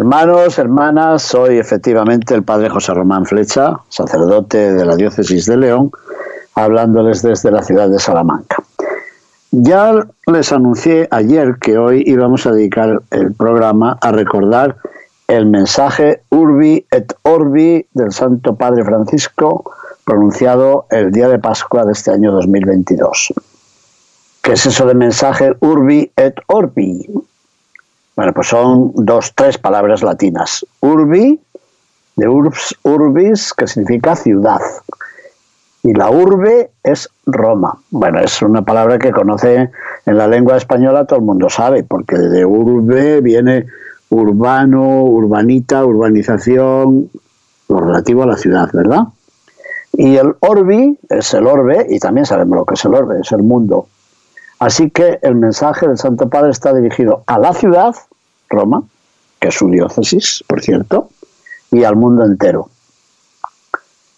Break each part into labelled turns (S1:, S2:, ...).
S1: Hermanos, hermanas, soy efectivamente el padre José Román Flecha, sacerdote de la diócesis de León, hablándoles desde la ciudad de Salamanca. Ya les anuncié ayer que hoy íbamos a dedicar el programa a recordar el mensaje Urbi et Orbi del Santo Padre Francisco pronunciado el día de Pascua de este año 2022. ¿Qué es eso de mensaje Urbi et Orbi? Bueno, pues son dos, tres palabras latinas. Urbi, de urbs, urbis, que significa ciudad y la urbe es Roma. Bueno, es una palabra que conoce en la lengua española todo el mundo sabe, porque de urbe viene urbano, urbanita, urbanización, lo relativo a la ciudad, ¿verdad? Y el orbi es el orbe, y también sabemos lo que es el orbe, es el mundo. Así que el mensaje del Santo Padre está dirigido a la ciudad, Roma, que es su diócesis, por cierto, y al mundo entero.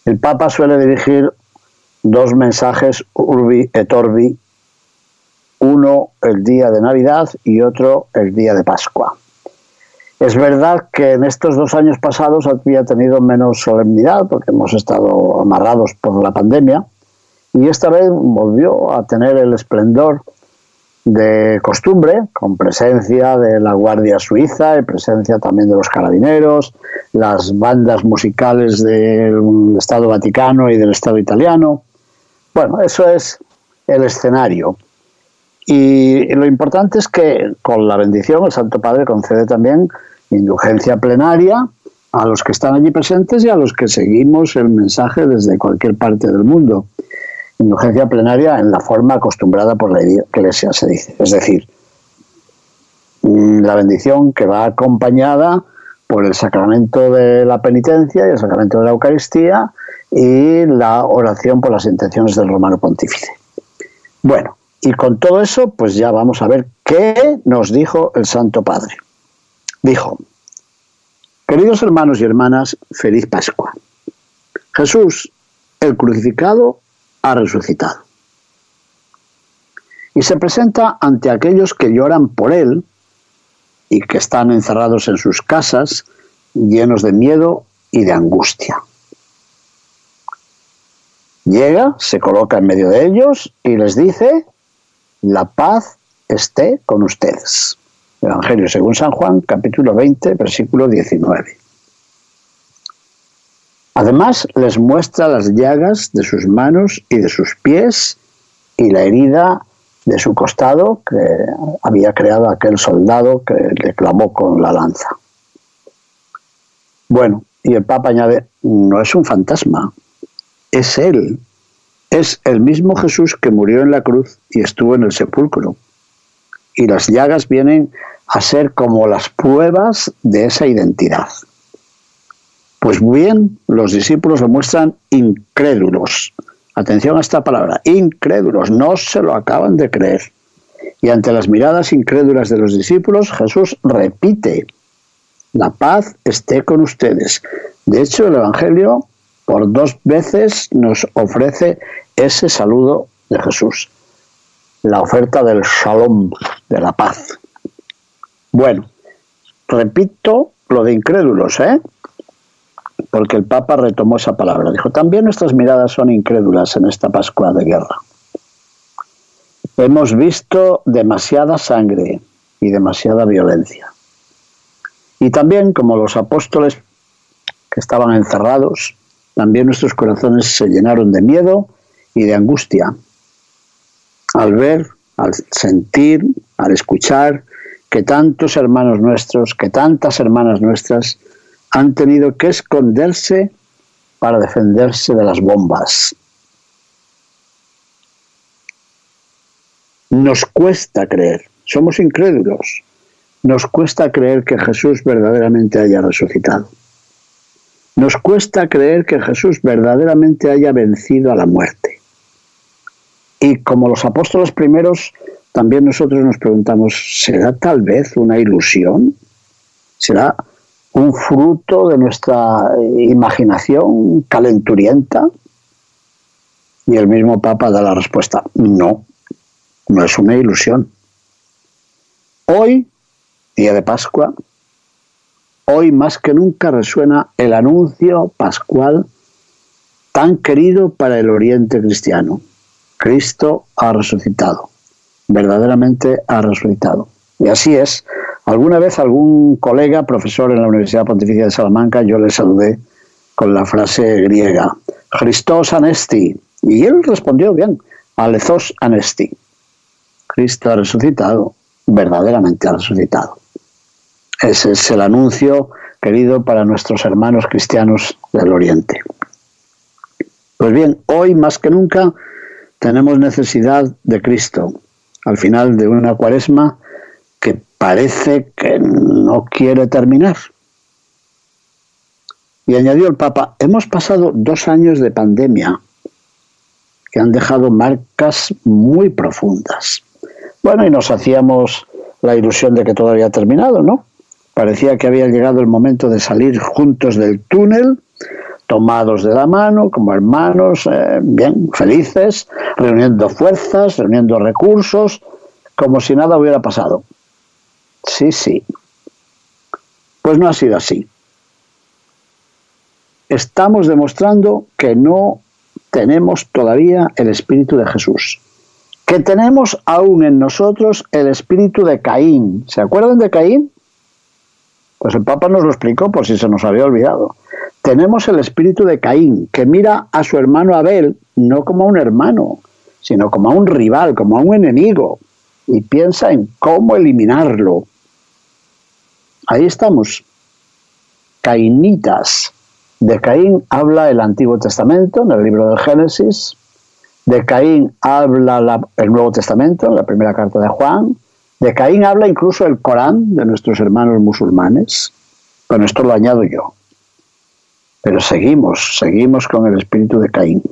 S1: El Papa suele dirigir dos mensajes urbi et orbi, uno el día de Navidad y otro el día de Pascua. Es verdad que en estos dos años pasados había tenido menos solemnidad porque hemos estado amarrados por la pandemia y esta vez volvió a tener el esplendor de costumbre, con presencia de la Guardia Suiza y presencia también de los carabineros, las bandas musicales del Estado Vaticano y del Estado italiano, bueno, eso es el escenario. Y lo importante es que con la bendición el Santo Padre concede también indulgencia plenaria a los que están allí presentes y a los que seguimos el mensaje desde cualquier parte del mundo. Indulgencia plenaria en la forma acostumbrada por la Iglesia, se dice. Es decir, la bendición que va acompañada por el sacramento de la penitencia y el sacramento de la Eucaristía y la oración por las intenciones del romano pontífice. Bueno, y con todo eso, pues ya vamos a ver qué nos dijo el Santo Padre. Dijo, queridos hermanos y hermanas, feliz Pascua. Jesús, el crucificado, ha resucitado. Y se presenta ante aquellos que lloran por él y que están encerrados en sus casas, llenos de miedo y de angustia. Llega, se coloca en medio de ellos y les dice, la paz esté con ustedes. Evangelio según San Juan, capítulo 20, versículo 19. Además, les muestra las llagas de sus manos y de sus pies y la herida de su costado que había creado aquel soldado que le clavó con la lanza. Bueno, y el Papa añade, no es un fantasma, es Él. Es el mismo Jesús que murió en la cruz y estuvo en el sepulcro. Y las llagas vienen a ser como las pruebas de esa identidad. Pues bien, los discípulos lo muestran incrédulos. Atención a esta palabra, incrédulos, no se lo acaban de creer. Y ante las miradas incrédulas de los discípulos, Jesús repite, la paz esté con ustedes. De hecho, el Evangelio por dos veces nos ofrece ese saludo de Jesús, la oferta del shalom, de la paz. Bueno, repito lo de incrédulos, ¿eh? Porque el Papa retomó esa palabra. Dijo, también nuestras miradas son incrédulas en esta Pascua de guerra. Hemos visto demasiada sangre y demasiada violencia. Y también, como los apóstoles que estaban encerrados, también nuestros corazones se llenaron de miedo y de angustia al ver, al sentir, al escuchar que tantos hermanos nuestros, que tantas hermanas nuestras han tenido que esconderse para defenderse de las bombas. Nos cuesta creer, somos incrédulos. Nos cuesta creer que Jesús verdaderamente haya resucitado. Nos cuesta creer que Jesús verdaderamente haya vencido a la muerte. Y como los apóstoles primeros, también nosotros nos preguntamos, ¿será tal vez una ilusión? ¿Será un fruto de nuestra imaginación calenturienta? Y el mismo Papa da la respuesta, no, no es una ilusión. Hoy, día de Pascua, hoy más que nunca resuena el anuncio pascual tan querido para el oriente cristiano. Cristo ha resucitado, verdaderamente ha resucitado. Y así es. Alguna vez algún colega, profesor en la Universidad Pontificia de Salamanca, yo le saludé con la frase griega, Christos anesti. Y él respondió bien, alezos anesti. Cristo ha resucitado, verdaderamente ha resucitado. Ese es el anuncio querido para nuestros hermanos cristianos del Oriente. Pues bien, hoy más que nunca tenemos necesidad de Cristo. Al final de una cuaresma parece que no quiere terminar. Y añadió el Papa, hemos pasado dos años de pandemia que han dejado marcas muy profundas. Bueno, y nos hacíamos la ilusión de que todo había terminado, ¿no? Parecía que había llegado el momento de salir juntos del túnel, tomados de la mano, como hermanos, eh, bien, felices, reuniendo fuerzas, reuniendo recursos, como si nada hubiera pasado. Sí, sí. Pues no ha sido así. Estamos demostrando que no tenemos todavía el Espíritu de Jesús que tenemos aún en nosotros el espíritu de Caín. ¿Se acuerdan de Caín? Pues el Papa nos lo explicó por si se nos había olvidado. Tenemos el espíritu de Caín, que mira a su hermano Abel no como a un hermano, sino como a un rival, como a un enemigo, y piensa en cómo eliminarlo. Ahí estamos. Cainitas. De Caín habla el Antiguo Testamento en el libro del Génesis, de Caín habla el Nuevo Testamento, la primera carta de Juan. De Caín habla incluso el Corán de nuestros hermanos musulmanes. Bueno, esto lo añado yo. Pero seguimos, seguimos con el espíritu de Caín.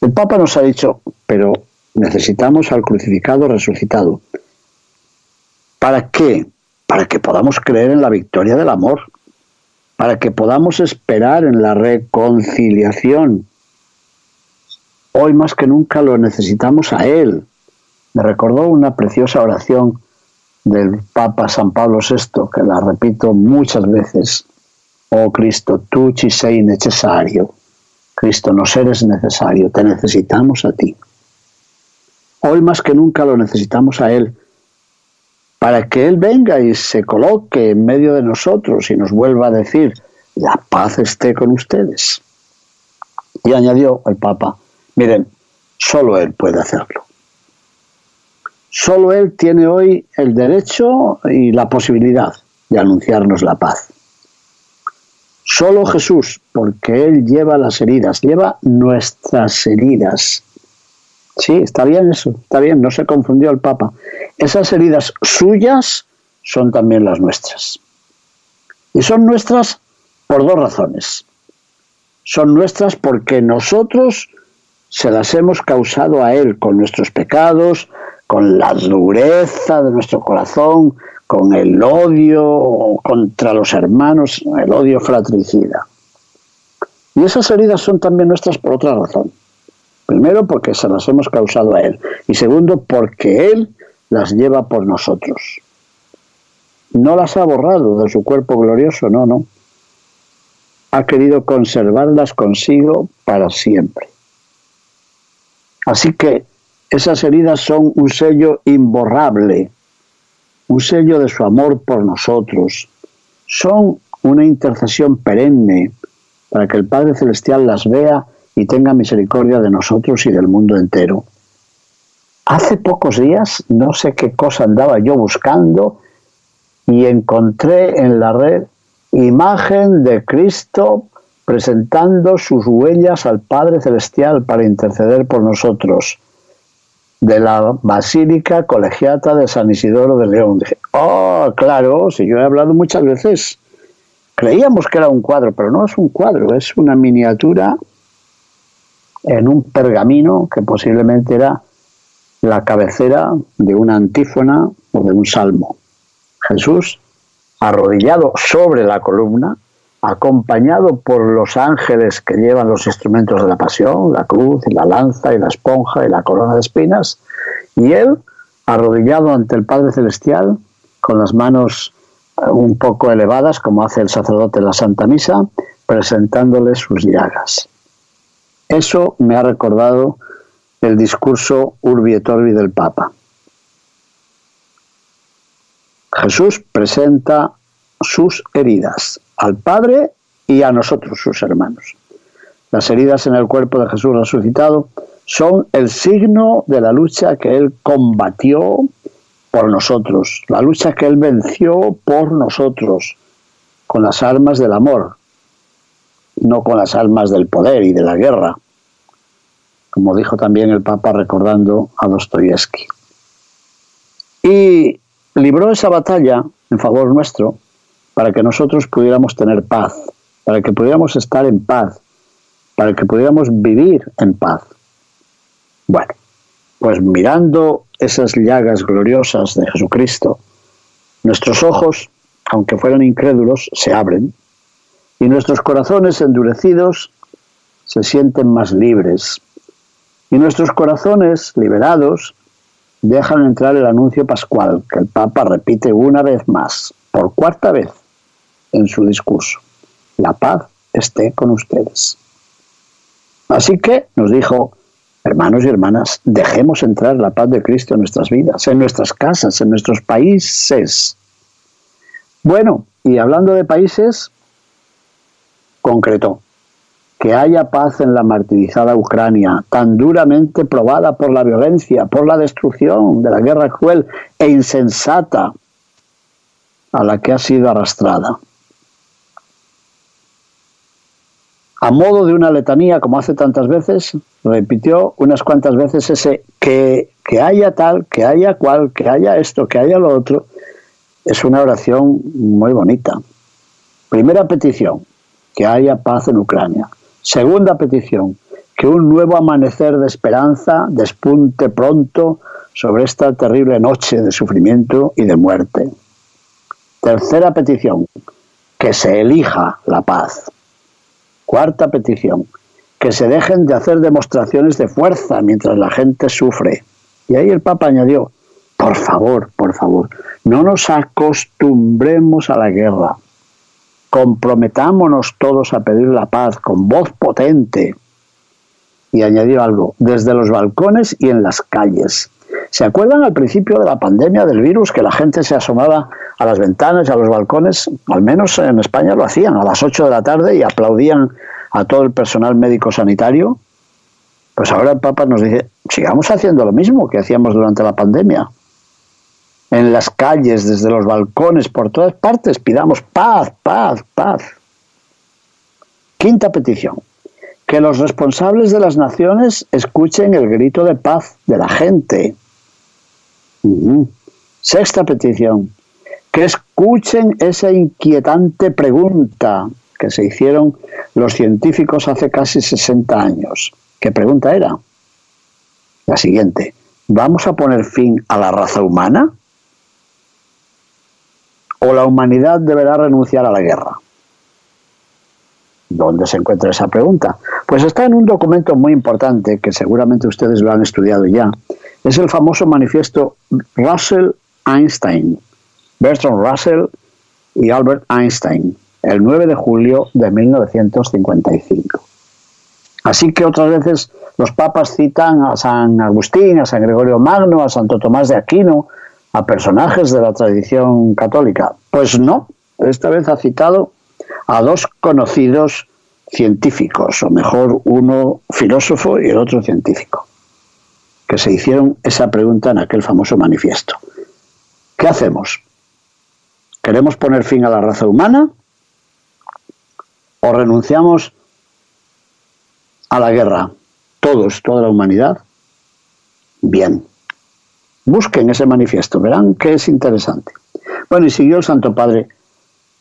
S1: El Papa nos ha dicho, pero necesitamos al crucificado resucitado. ¿Para qué? Para que podamos creer en la victoria del amor, para que podamos esperar en la reconciliación Hoy más que nunca lo necesitamos a Él. Me recordó una preciosa oración del Papa San Pablo VI, que la repito muchas veces. Oh Cristo, tú ci sei necesario. Cristo, nos eres necesario, te necesitamos a ti. Hoy más que nunca lo necesitamos a Él, para que Él venga y se coloque en medio de nosotros y nos vuelva a decir, la paz esté con ustedes. Y añadió el Papa, Miren, solo Él puede hacerlo. Solo Él tiene hoy el derecho y la posibilidad de anunciarnos la paz. Solo Jesús, porque Él lleva las heridas, lleva nuestras heridas. Sí, está bien eso, está bien, no se confundió el Papa. Esas heridas suyas son también las nuestras. Y son nuestras por dos razones. Son nuestras porque nosotros se las hemos causado a Él con nuestros pecados, con la dureza de nuestro corazón, con el odio contra los hermanos, el odio fratricida. Y esas heridas son también nuestras por otra razón. Primero, porque se las hemos causado a Él. Y segundo, porque Él las lleva por nosotros. No las ha borrado de su cuerpo glorioso, no, no. Ha querido conservarlas consigo para siempre. Así que esas heridas son un sello imborrable, un sello de su amor por nosotros. Son una intercesión perenne para que el Padre Celestial las vea y tenga misericordia de nosotros y del mundo entero. Hace pocos días, no sé qué cosa andaba yo buscando y encontré en la red imagen de Cristo presentando sus huellas al Padre Celestial para interceder por nosotros. de la Basílica Colegiata de San Isidoro de León. Dije, oh, claro, si yo he hablado muchas veces. Creíamos que era un cuadro, pero no es un cuadro, es una miniatura en un pergamino que posiblemente era la cabecera de una antífona o de un salmo. Jesús, arrodillado sobre la columna, acompañado por los ángeles que llevan los instrumentos de la pasión, la cruz y la lanza y la esponja y la corona de espinas, y él arrodillado ante el Padre Celestial, con las manos eh, un poco elevadas, como hace el sacerdote en la Santa Misa, presentándole sus llagas. Eso me ha recordado el discurso Urbi et Orbi del Papa. Jesús presenta sus heridas al Padre y a nosotros, sus hermanos. Las heridas en el cuerpo de Jesús resucitado son el signo de la lucha que Él combatió por nosotros, la lucha que Él venció por nosotros, con las armas del amor, no con las armas del poder y de la guerra, como dijo también el Papa recordando a Dostoyevsky. Y libró esa batalla en favor nuestro para que nosotros pudiéramos tener paz, para que pudiéramos estar en paz, para que pudiéramos vivir en paz. Bueno, pues mirando esas llagas gloriosas de Jesucristo, nuestros ojos, aunque fueran incrédulos, se abren y nuestros corazones endurecidos se sienten más libres. Y nuestros corazones liberados dejan entrar el anuncio pascual que el Papa repite una vez más, por cuarta vez en su discurso. La paz esté con ustedes. Así que nos dijo, hermanos y hermanas, dejemos entrar la paz de Cristo en nuestras vidas, en nuestras casas, en nuestros países. Bueno, y hablando de países, concretó que haya paz en la martirizada Ucrania, tan duramente probada por la violencia, por la destrucción de la guerra cruel e insensata a la que ha sido arrastrada. A modo de una letanía, como hace tantas veces, repitió unas cuantas veces ese que, que haya tal, que haya cual, que haya esto, que haya lo otro. Es una oración muy bonita. Primera petición, que haya paz en Ucrania. Segunda petición, que un nuevo amanecer de esperanza despunte pronto sobre esta terrible noche de sufrimiento y de muerte. Tercera petición, que se elija la paz. Cuarta petición, que se dejen de hacer demostraciones de fuerza mientras la gente sufre. Y ahí el Papa añadió, por favor, por favor, no nos acostumbremos a la guerra. Comprometámonos todos a pedir la paz con voz potente. Y añadió algo, desde los balcones y en las calles. ¿Se acuerdan al principio de la pandemia del virus que la gente se asomaba a las ventanas y a los balcones? Al menos en España lo hacían a las 8 de la tarde y aplaudían a todo el personal médico sanitario. Pues ahora el Papa nos dice, sigamos haciendo lo mismo que hacíamos durante la pandemia. En las calles, desde los balcones, por todas partes, pidamos paz, paz, paz. Quinta petición que los responsables de las naciones escuchen el grito de paz de la gente. Sexta petición, que escuchen esa inquietante pregunta que se hicieron los científicos hace casi 60 años. ¿Qué pregunta era? La siguiente, ¿vamos a poner fin a la raza humana? ¿O la humanidad deberá renunciar a la guerra? ¿Dónde se encuentra esa pregunta? Pues está en un documento muy importante que seguramente ustedes lo han estudiado ya, es el famoso manifiesto Russell-Einstein, Bertrand Russell y Albert Einstein, el 9 de julio de 1955. Así que otras veces los papas citan a San Agustín, a San Gregorio Magno, a Santo Tomás de Aquino, a personajes de la tradición católica. Pues no, esta vez ha citado a dos conocidos científicos, o mejor uno filósofo y el otro científico que se hicieron esa pregunta en aquel famoso manifiesto. ¿Qué hacemos? ¿Queremos poner fin a la raza humana? ¿O renunciamos a la guerra? Todos, toda la humanidad. Bien, Busquen ese manifiesto, verán que es interesante. Bueno, y siguió el Santo Padre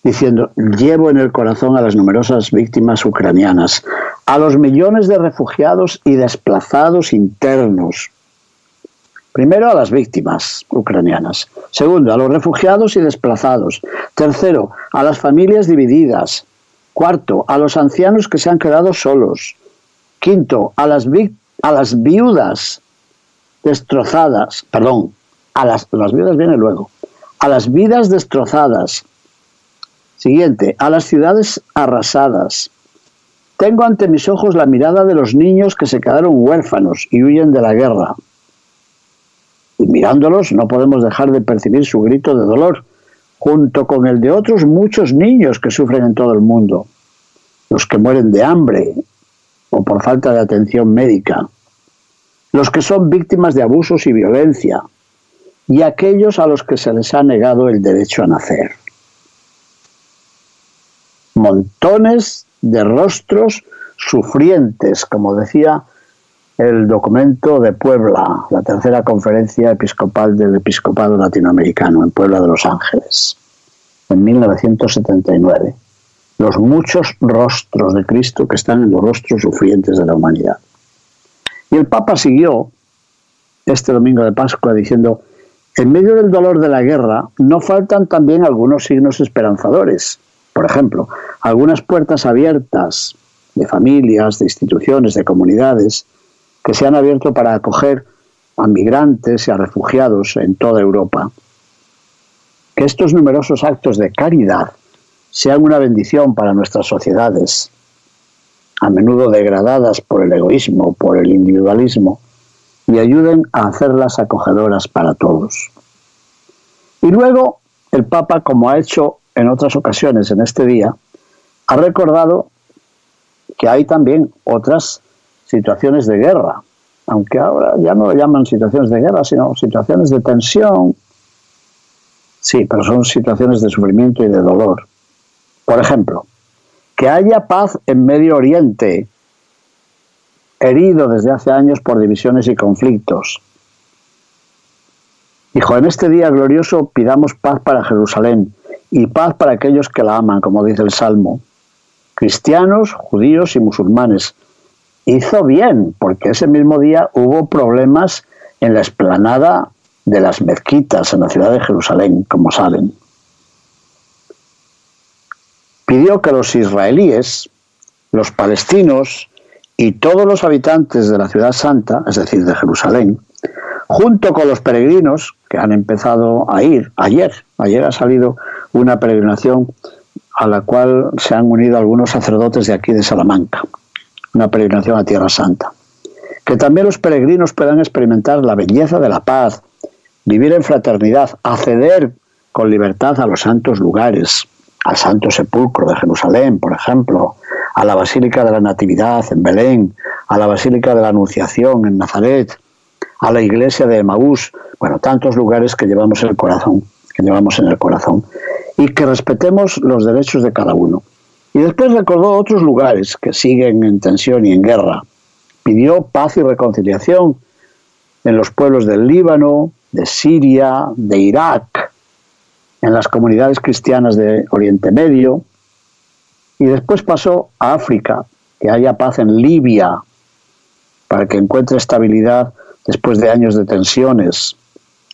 S1: diciendo, llevo en el corazón a las numerosas víctimas ucranianas, a los millones de refugiados y desplazados internos. Primero, a las víctimas ucranianas. Segundo, a los refugiados y desplazados. Tercero, a las familias divididas. Cuarto, a los ancianos que se han quedado solos. Quinto, a las, a las viudas destrozadas. Perdón, a las, las viudas viene luego. A las vidas destrozadas Siguiente, a las ciudades arrasadas. Tengo ante mis ojos la mirada de los niños que se quedaron huérfanos y huyen de la guerra. Y mirándolos no podemos dejar de percibir su grito de dolor, junto con el de otros muchos niños que sufren en todo el mundo, los que mueren de hambre o por falta de atención médica, los que son víctimas de abusos y violencia, y aquellos a los que se les ha negado el derecho a nacer montones de rostros sufrientes, como decía el documento de Puebla, la tercera conferencia episcopal del episcopado latinoamericano en Puebla de Los Ángeles, en 1979. Los muchos rostros de Cristo que están en los rostros sufrientes de la humanidad. Y el Papa siguió este domingo de Pascua diciendo, en medio del dolor de la guerra no faltan también algunos signos esperanzadores por ejemplo, algunas puertas abiertas de familias, de instituciones, de comunidades, que se han abierto para acoger a migrantes y a refugiados en toda Europa. Que estos numerosos actos de caridad sean una bendición para nuestras sociedades, a menudo degradadas por el egoísmo, por el individualismo, y ayuden a hacerlas acogedoras para todos. Y luego el Papa, como ha hecho en otras ocasiones en este día, ha recordado que hay también otras situaciones de guerra, aunque ahora ya no lo llaman situaciones de guerra, sino situaciones de tensión. Sí, pero son situaciones de sufrimiento y de dolor. Por ejemplo, que haya paz en Medio Oriente, herido desde hace años por divisiones y conflictos. Dijo, en este día glorioso pidamos paz para Jerusalén, y paz para aquellos que la aman, como dice el Salmo. Cristianos, judíos y musulmanes. Hizo bien, porque ese mismo día hubo problemas en la explanada de las mezquitas en la ciudad de Jerusalén, como saben. Pidió que los israelíes, los palestinos y todos los habitantes de la ciudad santa, es decir, de Jerusalén, junto con los peregrinos que han empezado a ir ayer, ayer ha salido una peregrinación a la cual se han unido algunos sacerdotes de aquí de Salamanca, una peregrinación a Tierra Santa. Que también los peregrinos puedan experimentar la belleza de la paz, vivir en fraternidad, acceder con libertad a los santos lugares, al Santo Sepulcro de Jerusalén, por ejemplo, a la Basílica de la Natividad en Belén, a la Basílica de la Anunciación en Nazaret, a la iglesia de Emaús, bueno, tantos lugares que llevamos en el corazón, que llevamos en el corazón y que respetemos los derechos de cada uno. Y después recordó otros lugares que siguen en tensión y en guerra. Pidió paz y reconciliación en los pueblos del Líbano, de Siria, de Irak, en las comunidades cristianas de Oriente Medio. Y después pasó a África, que haya paz en Libia, para que encuentre estabilidad después de años de tensiones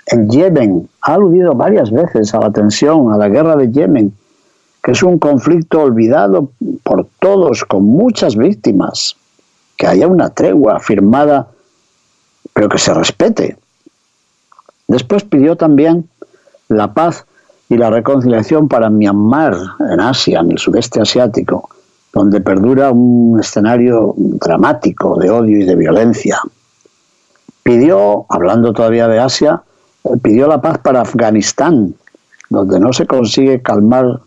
S1: en Yemen. Ha aludido varias veces a la tensión, a la guerra de Yemen, que es un conflicto olvidado por todos, con muchas víctimas. Que haya una tregua firmada, pero que se respete. Después pidió también la paz y la reconciliación para Myanmar, en Asia, en el sudeste asiático, donde perdura un escenario dramático de odio y de violencia. Pidió, hablando todavía de Asia, pidió la paz para Afganistán, donde no se consigue calmar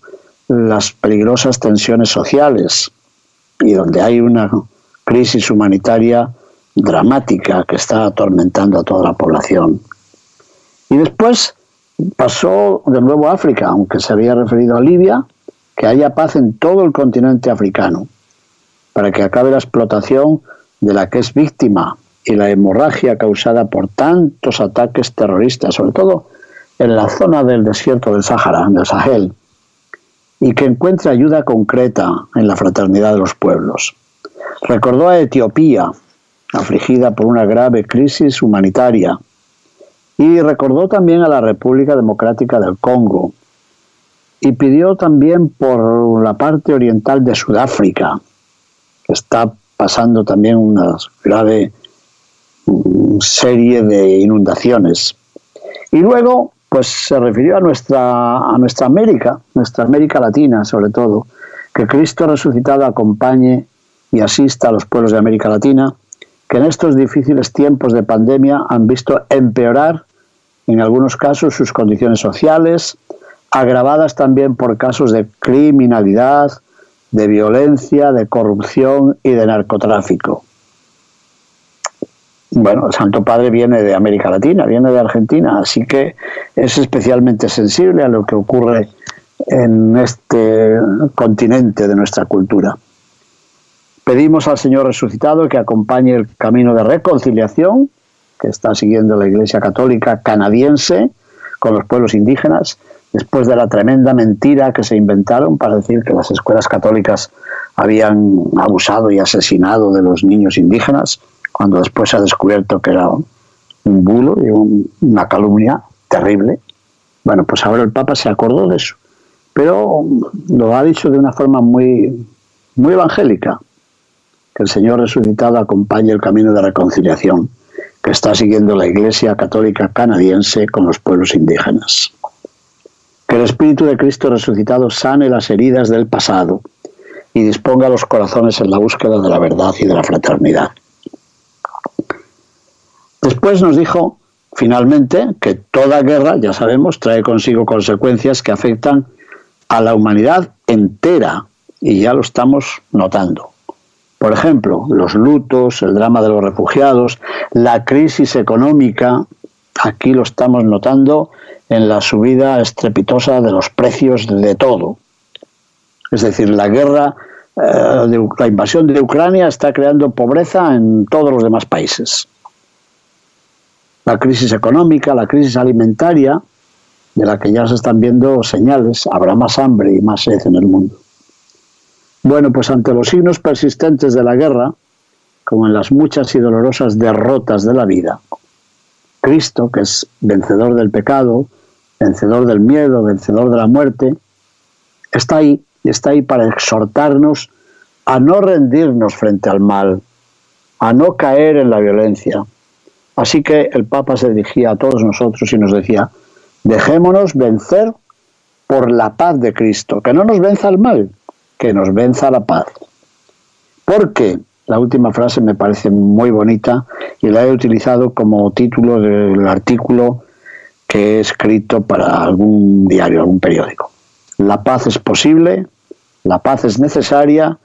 S1: las peligrosas tensiones sociales y donde hay una crisis humanitaria dramática que está atormentando a toda la población. Y después pasó de nuevo a África, aunque se había referido a Libia, que haya paz en todo el continente africano, para que acabe la explotación de la que es víctima y la hemorragia causada por tantos ataques terroristas, sobre todo en la zona del desierto del Sáhara, del Sahel, y que encuentre ayuda concreta en la fraternidad de los pueblos. Recordó a Etiopía, afligida por una grave crisis humanitaria, y recordó también a la República Democrática del Congo, y pidió también por la parte oriental de Sudáfrica, que está pasando también una grave mm, serie de inundaciones. Y luego, pues se refirió a nuestra, a nuestra América, nuestra América Latina sobre todo, que Cristo resucitado acompañe y asista a los pueblos de América Latina, que en estos difíciles tiempos de pandemia han visto empeorar en algunos casos sus condiciones sociales, agravadas también por casos de criminalidad, de violencia, de corrupción y de narcotráfico. Bueno, el Santo Padre viene de América Latina, viene de Argentina, así que es especialmente sensible a lo que ocurre en este continente de nuestra cultura. Pedimos al Señor resucitado que acompañe el camino de reconciliación que está siguiendo la Iglesia Católica canadiense con los pueblos indígenas después de la tremenda mentira que se inventaron para decir que las escuelas católicas habían abusado y asesinado de los niños indígenas, cuando después se ha descubierto que era un bulo y una calumnia terrible. Bueno, pues ahora el Papa se acordó de eso, pero lo ha dicho de una forma muy, muy evangélica, que el Señor resucitado acompañe el camino de reconciliación que está siguiendo la Iglesia Católica canadiense con los pueblos indígenas. Que el Espíritu de Cristo resucitado sane las heridas del pasado y disponga los corazones en la búsqueda de la verdad y de la fraternidad. Después nos dijo, finalmente, que toda guerra, ya sabemos, trae consigo consecuencias que afectan a la humanidad entera y ya lo estamos notando. Por ejemplo, los lutos, el drama de los refugiados, la crisis económica, aquí lo estamos notando en la subida estrepitosa de los precios de todo. Es decir, la guerra, eh, la invasión de Ucrania está creando pobreza en todos los demás países. La crisis económica, la crisis alimentaria, de la que ya se están viendo señales, habrá más hambre y más sed en el mundo. Bueno, pues ante los signos persistentes de la guerra, como en las muchas y dolorosas derrotas de la vida, Cristo, que es vencedor del pecado, vencedor del miedo, vencedor de la muerte, está ahí está ahí para exhortarnos a no rendirnos frente al mal, a no caer en la violencia. Así que el Papa se dirigía a todos nosotros y nos decía, dejémonos vencer por la paz de Cristo, que no nos venza el mal, que nos venza la paz. Porque la última frase me parece muy bonita y la he utilizado como título del artículo que he escrito para algún diario, algún periódico. La paz es posible, la paz es necesaria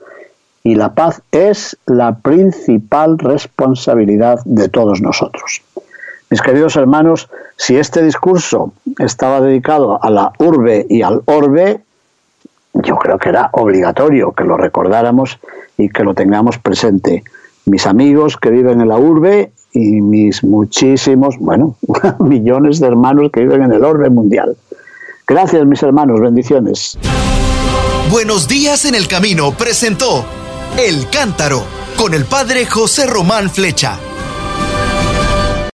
S1: y la paz es la principal responsabilidad de todos nosotros. Mis queridos hermanos, si este discurso estaba dedicado a la urbe y al orbe, yo creo que era obligatorio que lo recordáramos y que lo tengamos presente. Mis amigos que viven en la urbe y mis muchísimos, bueno, millones de hermanos que viven en el orden mundial. Gracias, mis hermanos, bendiciones.
S2: Buenos días en el camino presentó El Cántaro con el padre José Román Flecha.